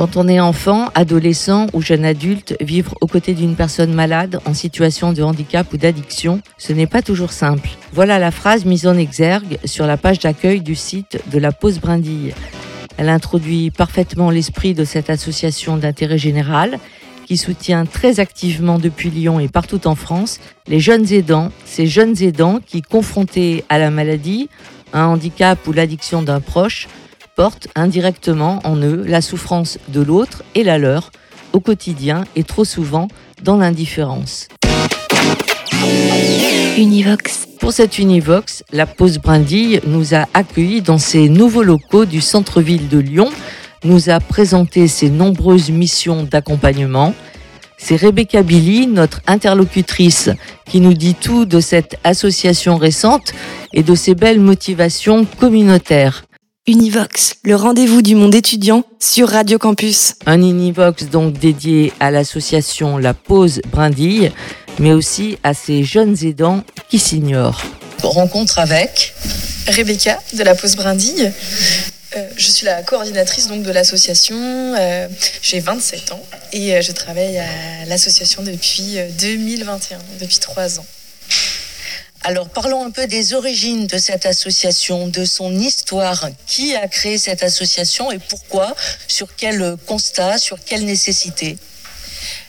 Quand on est enfant, adolescent ou jeune adulte, vivre aux côtés d'une personne malade en situation de handicap ou d'addiction, ce n'est pas toujours simple. Voilà la phrase mise en exergue sur la page d'accueil du site de la Pause Brindille. Elle introduit parfaitement l'esprit de cette association d'intérêt général qui soutient très activement depuis Lyon et partout en France les jeunes aidants, ces jeunes aidants qui, confrontés à la maladie, un handicap ou l'addiction d'un proche, portent indirectement en eux la souffrance de l'autre et la leur au quotidien et trop souvent dans l'indifférence. Univox. Pour cette Univox, la Pause Brindille nous a accueillis dans ses nouveaux locaux du centre-ville de Lyon, nous a présenté ses nombreuses missions d'accompagnement. C'est Rebecca Billy, notre interlocutrice, qui nous dit tout de cette association récente et de ses belles motivations communautaires. Univox, le rendez-vous du monde étudiant sur Radio Campus. Un Univox donc dédié à l'association La Pause Brindille, mais aussi à ces jeunes aidants qui s'ignorent. Rencontre avec Rebecca de la Pause Brindille. Euh, je suis la coordinatrice donc de l'association. Euh, J'ai 27 ans et euh, je travaille à l'association depuis 2021, donc depuis trois ans. Alors parlons un peu des origines de cette association, de son histoire. Qui a créé cette association et pourquoi? Sur quel constat? Sur quelle nécessité?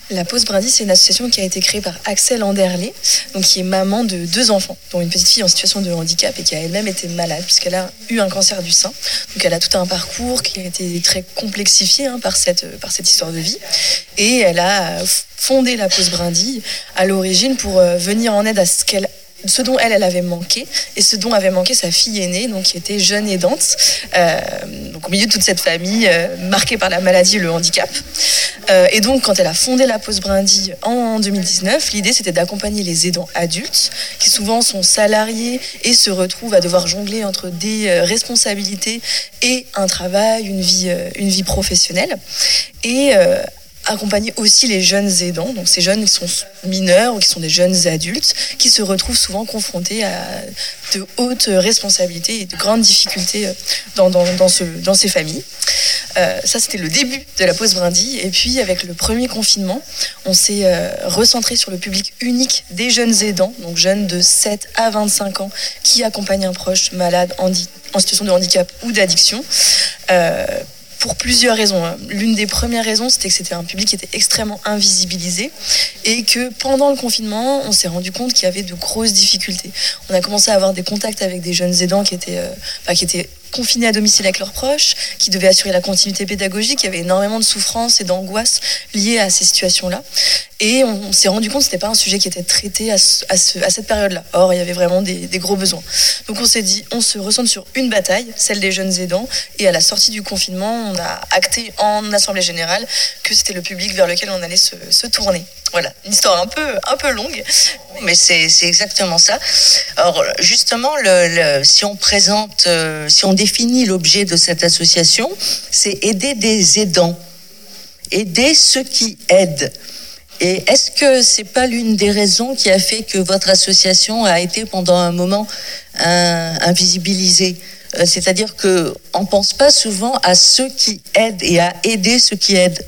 La Pause Brindis, c'est une association qui a été créée par Axel Anderlé, donc qui est maman de deux enfants, dont une petite fille en situation de handicap et qui a elle-même été malade puisqu'elle a eu un cancer du sein. Donc elle a tout un parcours qui a été très complexifié hein, par, cette, par cette histoire de vie. Et elle a fondé la Pause Brindille à l'origine pour euh, venir en aide à ce qu'elle ce dont elle, elle avait manqué et ce dont avait manqué sa fille aînée, donc qui était jeune aidante, euh, donc au milieu de toute cette famille euh, marquée par la maladie et le handicap. Euh, et donc, quand elle a fondé la Pause Brindille en 2019, l'idée c'était d'accompagner les aidants adultes qui souvent sont salariés et se retrouvent à devoir jongler entre des responsabilités et un travail, une vie, une vie professionnelle. Et accompagner aussi les jeunes aidants, donc ces jeunes qui sont mineurs ou qui sont des jeunes adultes, qui se retrouvent souvent confrontés à de hautes responsabilités et de grandes difficultés euh, dans, dans, ce, dans ces familles. Euh, ça, c'était le début de la pause brindille. Et puis, avec le premier confinement, on s'est euh, recentré sur le public unique des jeunes aidants, donc jeunes de 7 à 25 ans, qui accompagnent un proche malade en, en situation de handicap ou d'addiction pour plusieurs raisons. Hein. L'une des premières raisons, c'était que c'était un public qui était extrêmement invisibilisé et que pendant le confinement, on s'est rendu compte qu'il y avait de grosses difficultés. On a commencé à avoir des contacts avec des jeunes aidants qui étaient, euh, qui étaient confinés à domicile avec leurs proches, qui devaient assurer la continuité pédagogique. Il y avait énormément de souffrance et d'angoisse liées à ces situations-là. Et on, s'est rendu compte que ce n'était pas un sujet qui était traité à, à, cette période-là. Or, il y avait vraiment des, gros besoins. Donc on s'est dit, on se ressent sur une bataille, celle des jeunes aidants. Et à la sortie du confinement, on a acté en Assemblée générale que c'était le public vers lequel on allait se, se tourner. Voilà, une histoire un peu, un peu longue. Mais c'est exactement ça. Alors justement, le, si on présente, euh, si on définit l'objet de cette association, c'est aider des aidants, aider ceux qui aident. Et est-ce que c'est pas l'une des raisons qui a fait que votre association a été pendant un moment invisibilisée? Euh, C'est-à-dire que on pense pas souvent à ceux qui aident et à aider ceux qui aident.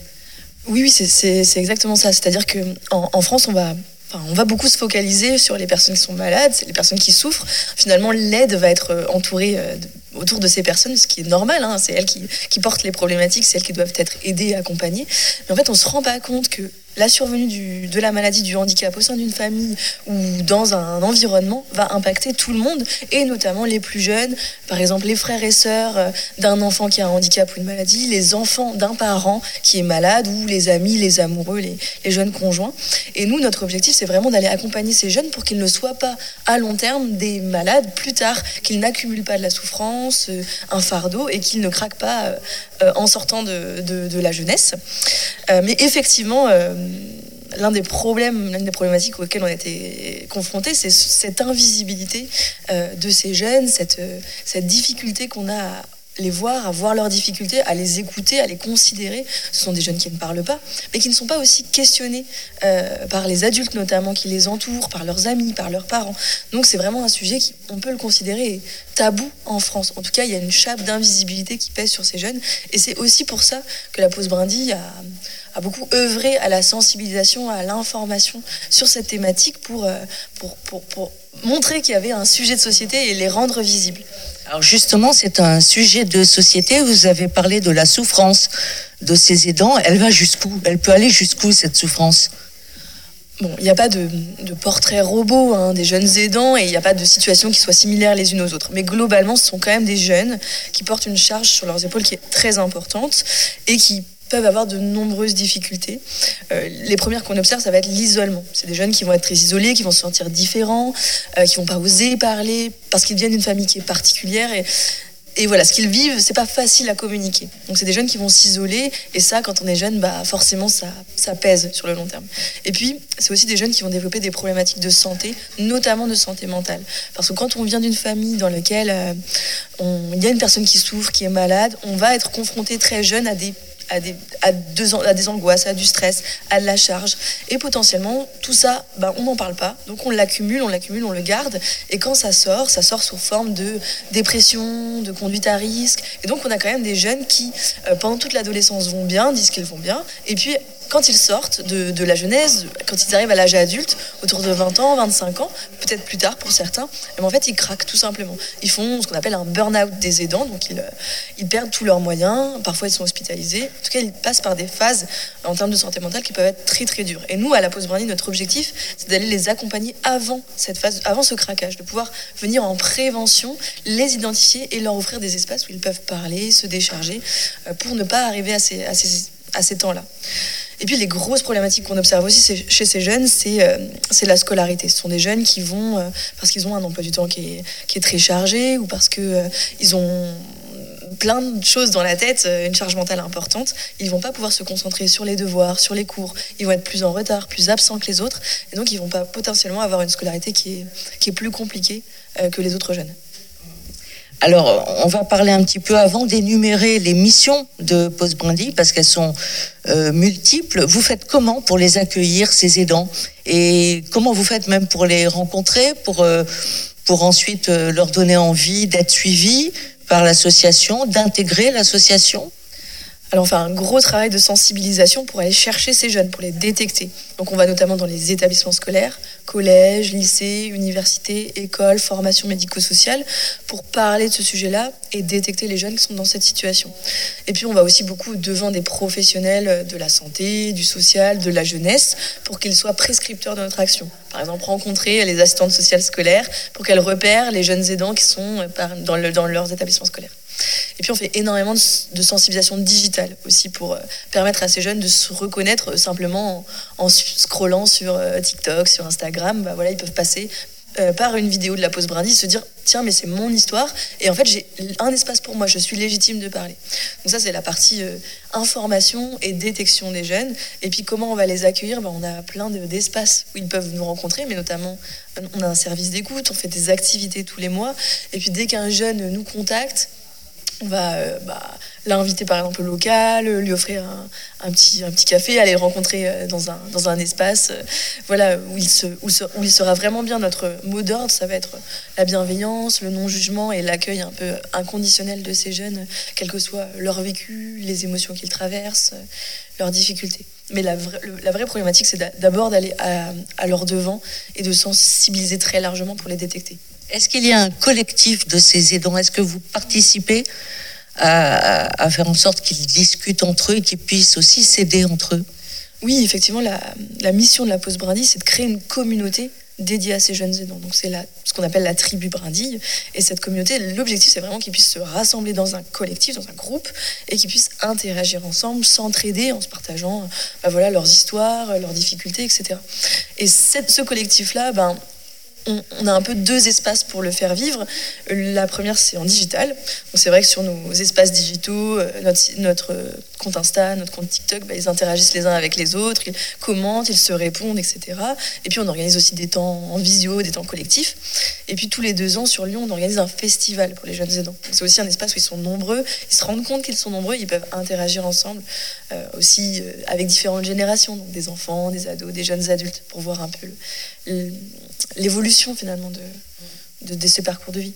Oui, oui, c'est exactement ça. C'est-à-dire qu'en en France, on va on va beaucoup se focaliser sur les personnes qui sont malades, les personnes qui souffrent. Finalement, l'aide va être euh, entourée euh, autour de ces personnes, ce qui est normal. Hein. C'est elles qui, portent les problématiques, c'est elles qui doivent être aidées et accompagnées. Mais en fait, on se rend pas compte que la survenue de la maladie, du handicap au sein d'une famille ou dans un environnement va impacter tout le monde et notamment les plus jeunes, par exemple les frères et sœurs euh, d'un enfant qui a un handicap ou une maladie, les enfants d'un parent qui est malade ou les amis, les amoureux, les, jeunes conjoints. Et nous, notre objectif, c'est vraiment d'aller accompagner ces jeunes pour qu'ils ne soient pas à long terme des malades plus tard, qu'ils n'accumulent pas de la souffrance, euh, un fardeau et qu'ils ne craquent pas euh, en sortant de, de la jeunesse. Mais effectivement, l'un des problèmes, l'une des problématiques auxquelles on a été confrontés, c'est cette invisibilité de ces jeunes, cette, cette difficulté qu'on a à les voir, à voir leurs difficultés, à les écouter, à les considérer. Ce sont des jeunes qui ne parlent pas, mais qui ne sont pas aussi questionnés euh, par les adultes notamment qui les entourent, par leurs amis, par leurs parents. Donc c'est vraiment un sujet qui, on peut le considérer tabou en France. En tout cas, il y a une chape d'invisibilité qui pèse sur ces jeunes, et c'est aussi pour ça que la pause brindille a, a beaucoup œuvré à la sensibilisation, à l'information sur cette thématique pour, euh, pour, pour, pour montrer qu'il y avait un sujet de société et les rendre visibles. Alors justement, c'est un sujet de société. Vous avez parlé de la souffrance de ces aidants. Elle va jusqu'où? Elle peut aller jusqu'où cette souffrance? Bon, il n'y a pas de, portrait robot hein, des jeunes aidants et il n'y a pas de situation qui soit similaire les unes aux autres. Mais globalement, ce sont quand même des jeunes qui portent une charge sur leurs épaules qui est très importante et qui peuvent avoir de nombreuses difficultés. Euh, les premières qu'on observe, ça va être l'isolement. C'est des jeunes qui vont être très isolés, qui vont se sentir différents, euh, qui vont pas oser parler parce qu'ils viennent d'une famille qui est particulière et voilà, ce qu'ils vivent, c'est pas facile à communiquer. Donc c'est des jeunes qui vont s'isoler, et ça, quand on est jeune, bah forcément ça, ça pèse sur le long terme. Et puis c'est aussi des jeunes qui vont développer des problématiques de santé, notamment de santé mentale, parce que quand on vient d'une famille dans laquelle euh, il y a une personne qui souffre, qui est malade, on va être confronté très jeune à des à des, à des angoisses, à du stress, à de la charge. Et potentiellement, tout ça, ben, on n'en parle pas. Donc on l'accumule, on l'accumule, on le garde. Et quand ça sort, ça sort sous forme de dépression, de conduite à risque. Et donc on a quand même des jeunes qui, euh, pendant toute l'adolescence, vont bien, disent qu'ils vont bien. Et puis quand ils sortent de, la jeunesse, quand ils arrivent à l'âge adulte, autour de 20 ans, 25 ans, peut-être plus tard pour certains, mais en fait, ils craquent tout simplement. Ils font ce qu'on appelle un burn-out des aidants, donc ils, ils perdent tous leurs moyens, parfois ils sont hospitalisés. En tout cas, ils passent par des phases en termes de santé mentale qui peuvent être très très dures. Et nous, à la Pause Brandi, notre objectif, c'est d'aller les accompagner avant cette phase, avant ce craquage, de pouvoir venir en prévention, les identifier et leur offrir des espaces où ils peuvent parler, se décharger, euh, pour ne pas arriver à ces temps-là. Et puis les grosses problématiques qu'on observe aussi chez ces jeunes, euh, c'est la scolarité. Ce sont des jeunes qui vont, euh, parce qu'ils ont un emploi du temps qui est, qui est très chargé ou parce qu'ils euh, ont plein de choses dans la tête, une charge mentale importante, ils vont pas pouvoir se concentrer sur les devoirs, sur les cours. Ils vont être plus en retard, plus absents que les autres, et donc ils vont pas potentiellement avoir une scolarité qui est, qui est plus compliquée que les autres jeunes. Alors, on va parler un petit peu avant d'énumérer les missions de Post Brandy parce qu'elles sont euh, multiples. Vous faites comment pour les accueillir, ces aidants? Et comment vous faites même pour les rencontrer, pour, euh, pour ensuite euh, leur donner envie d'être suivis par l'association, d'intégrer l'association? Alors on un gros travail de sensibilisation pour aller chercher ces jeunes, pour les détecter. Donc on va notamment dans les établissements scolaires, collèges, lycées, universités, écoles, formations médico-sociales, pour parler de ce sujet-là et détecter les jeunes qui sont dans cette situation. Et puis on va aussi beaucoup devant des professionnels de la santé, du social, de la jeunesse, pour qu'ils soient prescripteurs de notre action. Par exemple, rencontrer les assistantes sociales scolaires pour qu'elles repèrent les jeunes aidants qui sont dans leurs établissements scolaires. Et puis on fait énormément de, sensibilisation digitale aussi pour euh, permettre à ces jeunes de se reconnaître simplement en, scrollant sur euh, TikTok, sur Instagram. Bah voilà, ils peuvent passer euh, par une vidéo de la pause brindille, se dire tiens mais c'est mon histoire et en fait j'ai un espace pour moi, je suis légitime de parler. Donc ça c'est la partie information et détection des jeunes et puis comment on va les accueillir, bah, on a plein d'espaces où ils peuvent nous rencontrer mais notamment on a un service d'écoute, on fait des activités tous les mois et puis dès qu'un jeune nous contacte, on va euh, bah, l'inviter par exemple au local, lui offrir un, petit, un petit café, aller le rencontrer euh, dans un, dans un espace euh, voilà, où, il se, où, il sera vraiment bien. Notre mot d'ordre, ça va être la bienveillance, le non-jugement et l'accueil un peu inconditionnel de ces jeunes, quel que soit leur vécu, les émotions qu'ils traversent, leurs difficultés. Mais la, la vraie problématique, c'est d'abord d'aller à, à leur devant et de sensibiliser très largement pour les détecter. Est-ce qu'il y a un collectif de ces aidants? Est-ce que vous participez à, faire en sorte qu'ils discutent entre eux et qu'ils puissent aussi s'aider entre eux? Oui, effectivement, la, mission de la Pause Brindille, c'est de créer une communauté dédiée à ces jeunes aidants. Donc c'est ce qu'on appelle la tribu Brindille. Et cette communauté, l'objectif, c'est vraiment qu'ils puissent se rassembler dans un collectif, dans un groupe, et qu'ils puissent interagir ensemble, s'entraider en se partageant bah voilà, leurs histoires, leurs difficultés, etc. Et ce collectif-là, ben, on, a un peu deux espaces pour le faire vivre. La première, c'est en digital. C'est vrai que sur nos espaces digitaux, euh, notre, notre compte Insta, notre compte TikTok, bah, ils interagissent les uns avec les autres, ils commentent, ils se répondent, etc. Et puis on organise aussi des temps en visio, des temps collectifs. Et puis tous les deux ans sur Lyon, on organise un festival pour les jeunes aidants. C'est aussi un espace où ils sont nombreux, ils se rendent compte qu'ils sont nombreux, ils peuvent interagir ensemble, euh, aussi euh, avec différentes générations, donc des enfants, des ados, des jeunes adultes, pour voir un peu l'évolution finalement de, de, ce parcours de vie.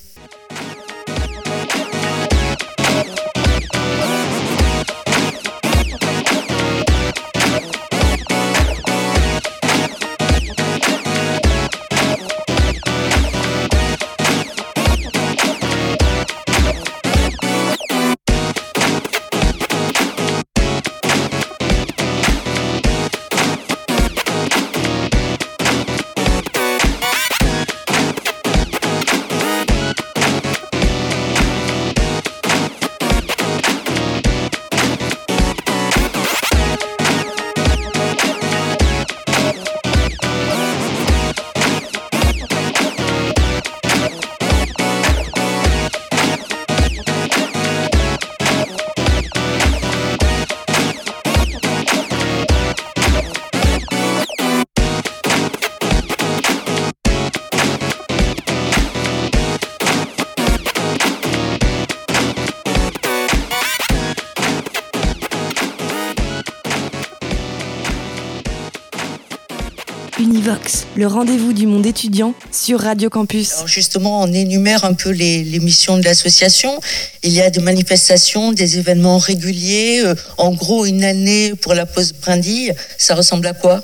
Le rendez-vous du monde étudiant sur Radio Campus. Alors justement, on énumère un peu les, missions de l'association. Il y a des manifestations, des événements réguliers. Euh, en gros, une année pour la pause brindille, ça ressemble à quoi?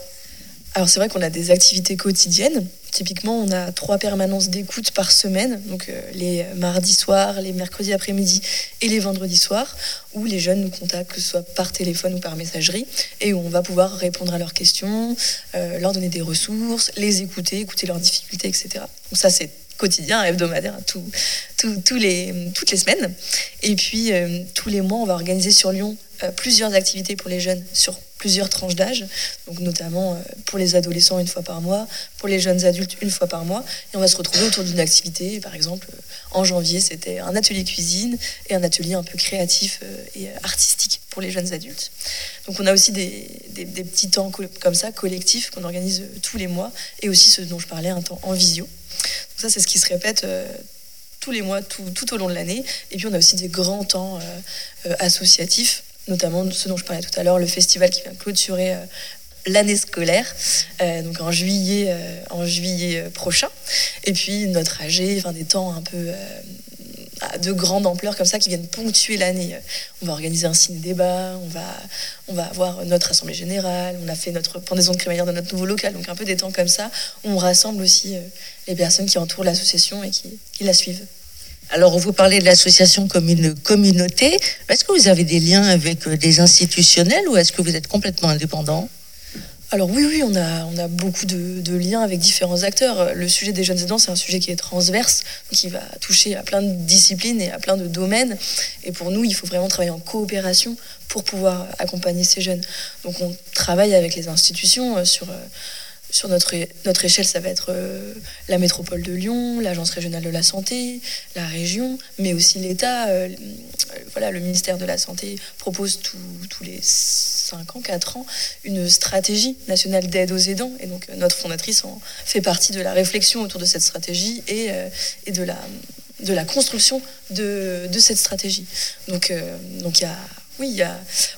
Alors c'est vrai qu'on a des activités quotidiennes Typiquement, on a trois permanences d'écoute par semaine, donc euh, les mardis soirs, les mercredis après-midi et les vendredis soirs, où les jeunes nous contactent, que ce soit par téléphone ou par messagerie, et où on va pouvoir répondre à leurs questions, euh, leur donner des ressources, les écouter, écouter leurs difficultés, etc. Donc ça, c'est quotidien, hebdomadaire, tout, tout, les, toutes les semaines. Et puis, euh, tous les mois, on va organiser sur Lyon plusieurs activités pour les jeunes sur plusieurs tranches d'âge, donc notamment euh, pour les adolescents une fois par mois, pour les jeunes adultes une fois par mois, et on va se retrouver autour d'une activité. Par exemple, euh, en janvier, c'était un atelier cuisine et un atelier un peu créatif euh, et artistique pour les jeunes adultes. Donc on a aussi des, petits temps comme ça, collectifs, qu'on organise tous les mois, et aussi ce dont je parlais, un temps en visio. Donc ça, c'est ce qui se répète tous les mois, tout, tout, au long de l'année. Et puis on a aussi des grands temps associatifs notamment ce dont je parlais tout à l'heure, le festival qui vient clôturer euh, l'année scolaire, euh, donc en juillet, euh, en juillet prochain. Et puis notre AG, enfin des temps un peu de grande ampleur comme ça qui viennent ponctuer l'année. On va organiser un ciné-débat, on va, on va avoir notre assemblée générale, on a fait notre pendaison de crémaillère dans notre nouveau local, donc un peu des temps comme ça où on rassemble aussi les personnes qui entourent l'association et qui la suivent. Alors, vous parlez de l'association comme une communauté. Est-ce que vous avez des liens avec euh, des institutionnels ou est-ce que vous êtes complètement indépendant? Alors oui, oui, on a, a beaucoup de, liens avec différents acteurs. Le sujet des jeunes aidants, c'est un sujet qui est transverse, qui va toucher à plein de disciplines et à plein de domaines. Et pour nous, il faut vraiment travailler en coopération pour pouvoir accompagner ces jeunes. Donc on travaille avec les institutions euh, sur... Euh, sur notre, notre échelle, ça va être euh, la métropole de Lyon, l'Agence régionale de la santé, la région, mais aussi l'État. Euh, voilà, le ministère de la Santé propose tous les 5 ans, 4 ans, une stratégie nationale d'aide aux aidants. Et donc, notre fondatrice en fait partie de la réflexion autour de cette stratégie et, euh, et de, la, de la construction de, de cette stratégie. Donc, donc il y a oui,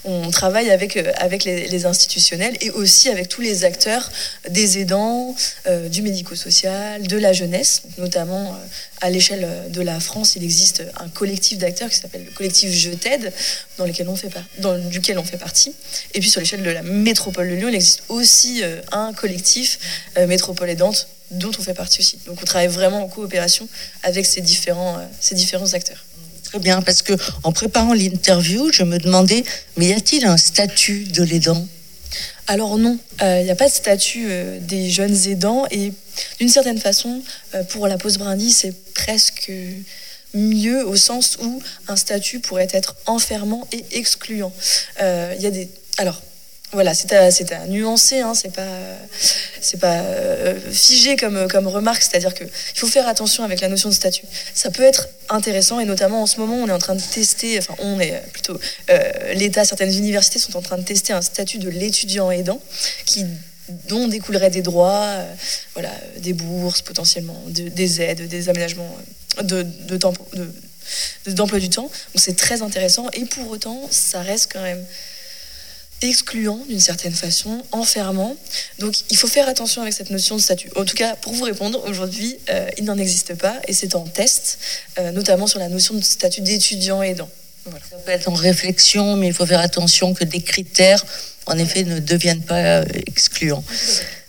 on travaille avec, euh, les, institutionnels et aussi avec tous les acteurs des aidants, euh, du médico-social, de la jeunesse. notamment euh, à l'échelle de la France, il existe un collectif d'acteurs qui s'appelle le collectif Je t'aide, dans, on fait duquel on fait partie. Et puis sur l'échelle de la métropole de Lyon, il existe aussi un collectif métropole aidante dont on fait partie aussi. Donc on travaille vraiment en coopération avec ces différents acteurs bien parce que en préparant l'interview, je me demandais, mais y a-t-il un statut de l'aidant? Alors non, il euh, n'y a pas de statut euh, des jeunes aidants et d'une certaine façon, euh, pour la pause brindille, c'est presque mieux au sens où un statut pourrait être enfermant et excluant. Il y a des... Alors, voilà, c'est à, à nuancer, c'est pas, c'est pas euh, figé comme, comme remarque, c'est-à-dire qu'il faut faire attention avec la notion de statut. Ça peut être intéressant et notamment en ce moment, on est en train de tester, enfin, on est plutôt euh, l'État, certaines universités sont en train de tester un statut de l'étudiant aidant qui dont découleraient des droits, euh, voilà, des bourses potentiellement, de- des aides, des aménagements euh, de- d'emploi du temps. Donc c'est très intéressant et pour autant, ça reste quand même excluant d'une certaine façon, enfermant. Donc il faut faire attention avec cette notion de statut. En tout cas, pour vous répondre, aujourd'hui, euh, il n'en existe pas et c'est en test, euh, notamment sur la notion de statut d'étudiant aidant. Ça peut être en réflexion, mais il faut faire attention que des critères, en effet, ne deviennent pas euh, excluants.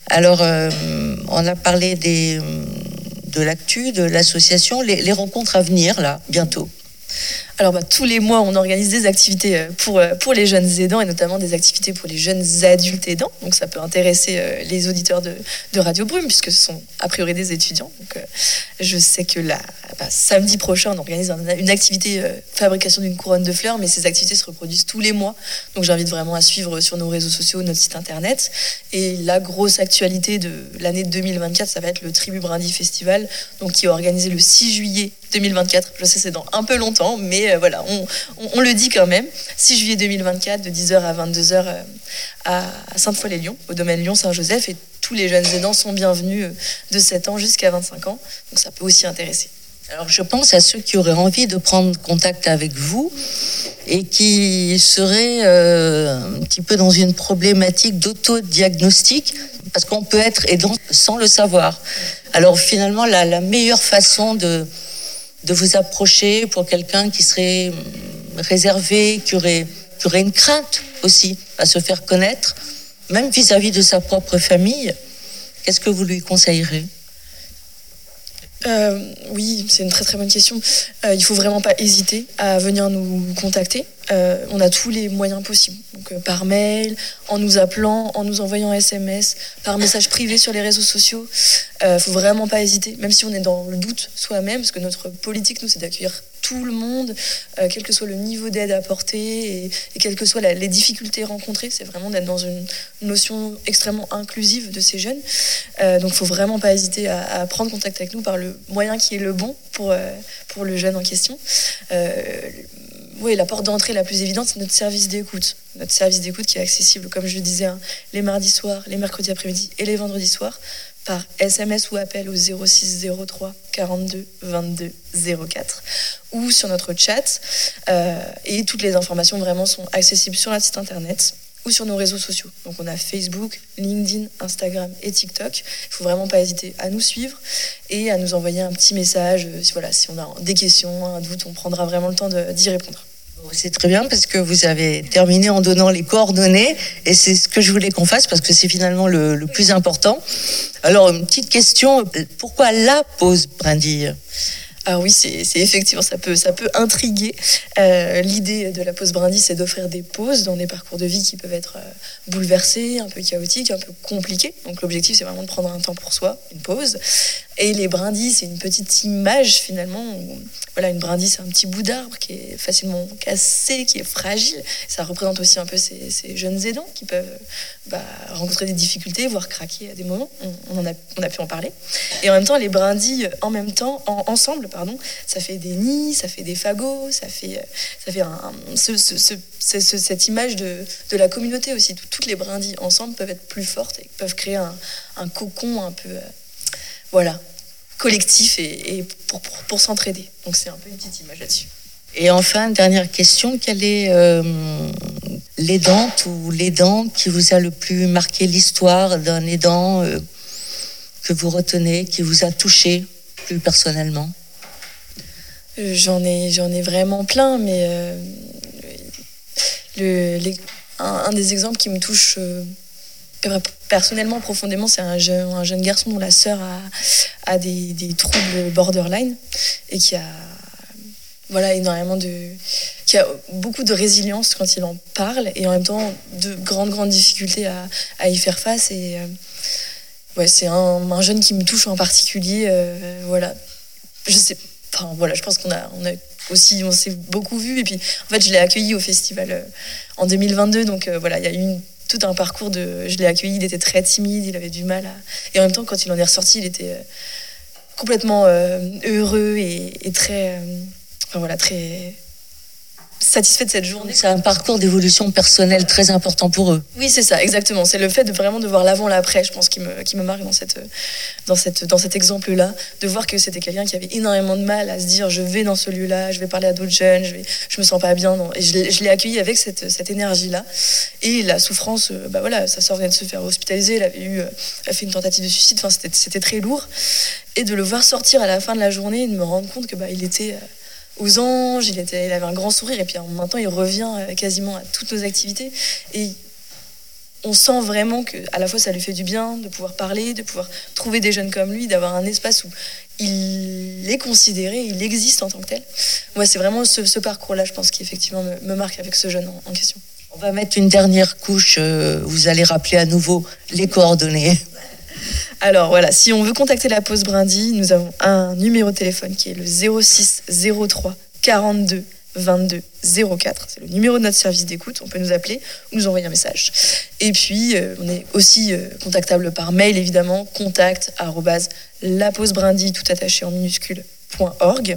Alors, on a parlé des, de l'actu, de l'association, les rencontres à venir, là, bientôt. Alors bah, tous les mois, on organise des activités euh, pour, euh, pour les jeunes aidants et notamment des activités pour les jeunes adultes aidants. Donc ça peut intéresser euh, les auditeurs de, Radio Brume puisque ce sont a priori des étudiants. Donc je sais que là, bah, samedi prochain, on organise un- une activité fabrication d'une couronne de fleurs, mais ces activités se reproduisent tous les mois. Donc j'invite vraiment à suivre sur nos réseaux sociaux, notre site internet. Et la grosse actualité de l'année 2024, ça va être le Tribu Brindy Festival, donc qui est organisé le 6 juillet 2024. Je sais, c'est dans un peu longtemps, mais euh, voilà, on, le dit quand même. 6 juillet 2024, de 10h à 22h euh, à Sainte-Foy-les-Lyons, au domaine Lyon-Saint-Joseph. Et tous les jeunes aidants sont bienvenus euh, de 7 ans jusqu'à 25 ans. Donc ça peut aussi intéresser. Alors, je pense à ceux qui auraient envie de prendre contact avec vous et qui seraient un petit peu dans une problématique d'autodiagnostic, parce qu'on peut être aidant sans le savoir. Alors, finalement, la meilleure façon de, de vous approcher pour quelqu'un qui serait hum, réservé, qui aurait, qui aurait une crainte aussi à se faire connaître, même vis-à-vis de sa propre famille, qu'est-ce que vous lui conseillerez? Euh, oui, c'est une très très bonne question. Euh, il faut vraiment pas hésiter à venir nous contacter. Euh, on a tous les moyens possibles. Donc euh, par mail, en nous appelant, en nous envoyant SMS, par message privé sur les réseaux sociaux. Euh, faut vraiment pas hésiter, même si on est dans le doute soi-même, parce que notre politique, nous, c'est d'accueillir tout le monde, quel que soit le niveau d'aide apporté et, quelles que soient les difficultés rencontrées. C'est vraiment d'être dans une notion extrêmement inclusive de ces jeunes. Donc, faut vraiment pas hésiter à, à prendre contact avec nous par le moyen qui est le bon pour, pour le jeune en question. Oui, la porte d'entrée la plus évidente, c'est notre service d'écoute. Notre service d'écoute qui est accessible, comme je le disais, hein, les mardis soirs, les mercredis après-midi et les vendredis soirs, par SMS ou appel au 06 03 42 22 04 ou sur notre chat. Euh, et toutes les informations vraiment sont accessibles sur notre site internet ou sur nos réseaux sociaux. Donc on a Facebook, LinkedIn, Instagram et TikTok. Il faut vraiment pas hésiter à nous suivre et à nous envoyer un petit message. euh, si, on a des questions, un doute, on prendra vraiment le temps d'y répondre. C'est très bien parce que vous avez terminé en donnant les coordonnées et c'est ce que je voulais qu'on fasse parce que c'est finalement le, le plus important. Alors, une petite question, pourquoi la pause brindille? Ah oui, c'est effectivement, ça peut, ça peut intriguer. Euh, L'idée de la pause brindille, c'est d'offrir des pauses dans des parcours de vie qui peuvent être euh, bouleversés, un peu chaotiques, un peu compliqués. Donc l'objectif, c'est vraiment de prendre un temps pour soi, une pause. Et les brindilles, c'est une petite image finalement. voilà, une brindille, c'est un petit bout d'arbre qui est facilement cassé, qui est fragile. Ça représente aussi un peu ces, jeunes aidants qui peuvent bah, rencontrer des difficultés, voire craquer à des moments. On, a, on a pu en parler. Et en même temps, les brindilles, en même temps, en- ensemble, ça fait des nids, ça fait des fagots, ça fait, cette image de, la communauté aussi. Tout- Toutes les brindilles ensemble peuvent être plus fortes et peuvent créer un, cocon un peu, euh, voilà, collectif et, pour, s'entraider. Donc c'est un peu une petite image là-dessus. Et enfin, dernière question, quelle est euh, l'aidante ou l'aidant qui vous a le plus marqué l'histoire d'un aidant euh, que vous retenez, qui vous a touché plus personnellement? J'en ai, j'en ai vraiment plein, mais euh, le, un, des exemples qui me touche euh, personnellement profondément, c'est un jeune, un jeune garçon dont la sœur a, a des, des troubles borderline et qui a voilà, énormément de. qui a beaucoup de résilience quand il en parle et en même temps de grandes, grandes difficultés à, à y faire face. Et euh, ouais, c'est un, un jeune qui me touche en particulier. voilà. Je sais. Voilà, je pense qu'on a, on a aussi, on s'est beaucoup vu. Et puis, en fait, je l'ai accueilli au festival euh, en 2022. Donc, euh, voilà, il y a eu tout un parcours de. Je l'ai accueilli, il était très timide, il avait du mal à. Et en même temps, quand il en est ressorti, il était euh, complètement heureux et, très. enfin voilà, très satisfait de cette journée. C'est un parcours d'évolution personnelle très important pour eux. Oui, c'est ça, exactement. C'est le fait de vraiment de voir l'avant, l'après, je pense, qui me, qui me marque dans, cette, dans, cette, dans cet exemple-là. De voir que c'était quelqu'un qui avait énormément de mal à se dire je vais dans ce lieu-là, je vais parler à d'autres jeunes, je, vais, je me sens pas bien. non. Et je, l'ai- je l'ai accueilli avec cette, cette énergie-là. Et la souffrance, euh, bah voilà, sa soeur venait de se faire hospitaliser, elle avait eu, euh, elle a fait une tentative de suicide, enfin, c'était, c'était très lourd. Et de le voir sortir à la fin de la journée et de me rendre compte que bah, il était. Aux anges, il, était, il avait un grand sourire, et puis temps, il revient euh, quasiment à toutes nos activités. Et on sent vraiment que à la fois ça lui fait du bien de pouvoir parler, de pouvoir trouver des jeunes comme lui, d'avoir un espace où il est considéré, il existe en tant que tel. Moi, c'est vraiment ce, parcours-là, je pense, qui effectivement me, me marque avec ce jeune en, en question. On va mettre une dernière couche. euh, vous allez rappeler à nouveau les coordonnées. Alors voilà, si on veut contacter la pause Brindy, nous avons un numéro de téléphone qui est le 06 03 42 22 04. C'est le numéro de notre service d'écoute. On peut nous appeler ou nous envoyer un message. Et puis, euh, on est aussi euh, contactable par mail, évidemment, contact arrobase lapausebrindy, tout attaché en minuscule, org.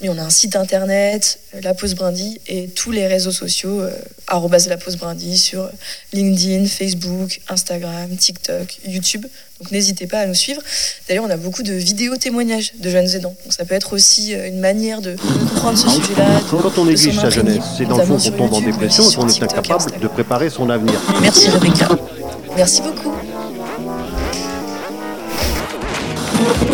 Mais on a un site internet, La Pause Brindy, et tous les réseaux sociaux, euh, arrobase La Pause Brindy, sur LinkedIn, Facebook, Instagram, TikTok, YouTube. Donc n'hésitez pas à nous suivre. D'ailleurs, on a beaucoup de vidéos témoignages de jeunes aidants. Donc ça peut être aussi euh, une manière de comprendre ce sujet-là. Quand on néglige sa jeunesse, c'est dans le fond qu'on tombe en dépression et qu'on est incapable de préparer son avenir. Merci Rebecca. Merci beaucoup.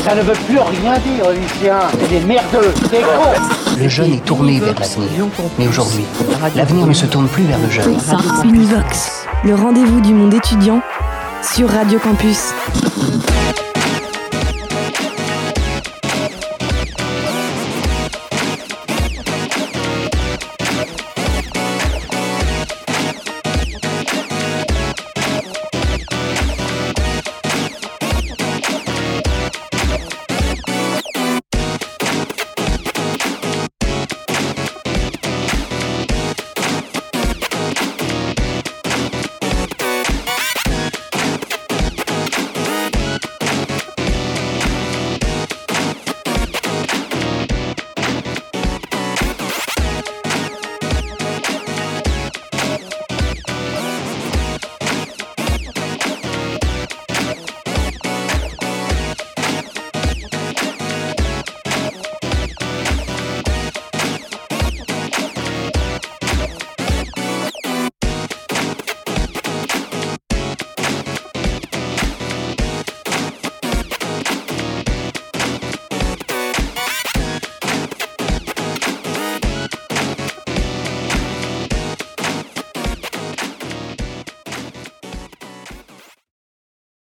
Ça ne veut plus rien dire, Lucien. C'est des merdeux, des cons. Le jeune est tourné vers l'avenir. Mais aujourd'hui, l'avenir ne se tourne plus vers le jeune. Univox, le rendez-vous du monde étudiant sur Radio Campus.